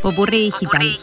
Popurrí digital.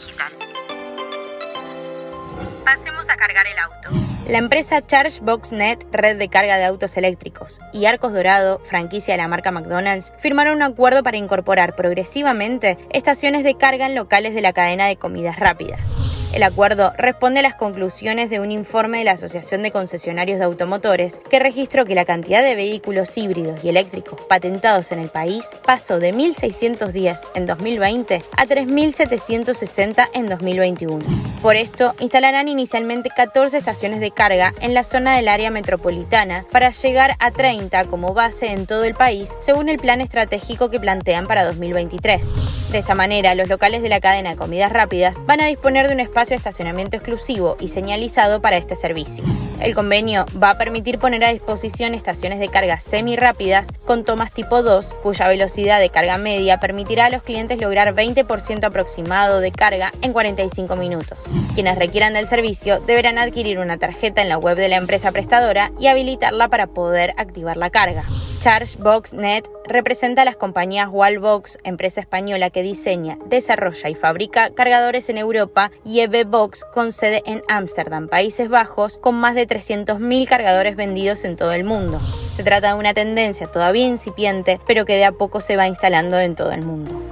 Pasemos a cargar el auto. La empresa ChargeBoxNet, red de carga de autos eléctricos, y Arcos Dorado, franquicia de la marca McDonald's, firmaron un acuerdo para incorporar progresivamente estaciones de carga en locales de la cadena de comidas rápidas. El acuerdo responde a las conclusiones de un informe de la Asociación de Concesionarios de Automotores que registró que la cantidad de vehículos híbridos y eléctricos patentados en el país pasó de 1.610 en 2020 a 3.760 en 2021. Por esto, instalarán inicialmente 14 estaciones de carga en la zona del área metropolitana para llegar a 30 como base en todo el país, según el plan estratégico que plantean para 2023. De esta manera, los locales de la cadena de comidas rápidas van a disponer de un espacio de estacionamiento exclusivo y señalizado para este servicio. El convenio va a permitir poner a disposición estaciones de carga semi rápidas con tomas tipo 2, cuya velocidad de carga media permitirá a los clientes lograr 20% aproximado de carga en 45 minutos. Quienes requieran del servicio deberán adquirir una tarjeta en la web de la empresa prestadora y habilitarla para poder activar la carga. ChargeBoxNet representa a las compañías Wallbox, empresa española que diseña, desarrolla y fabrica cargadores en Europa, y EVBox, con sede en Ámsterdam, Países Bajos, con más de 300.000 cargadores vendidos en todo el mundo. Se trata de una tendencia todavía incipiente, pero que de a poco se va instalando en todo el mundo.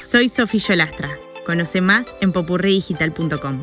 Soy Sofía Yolastra. Conoce más en popurridigital.com.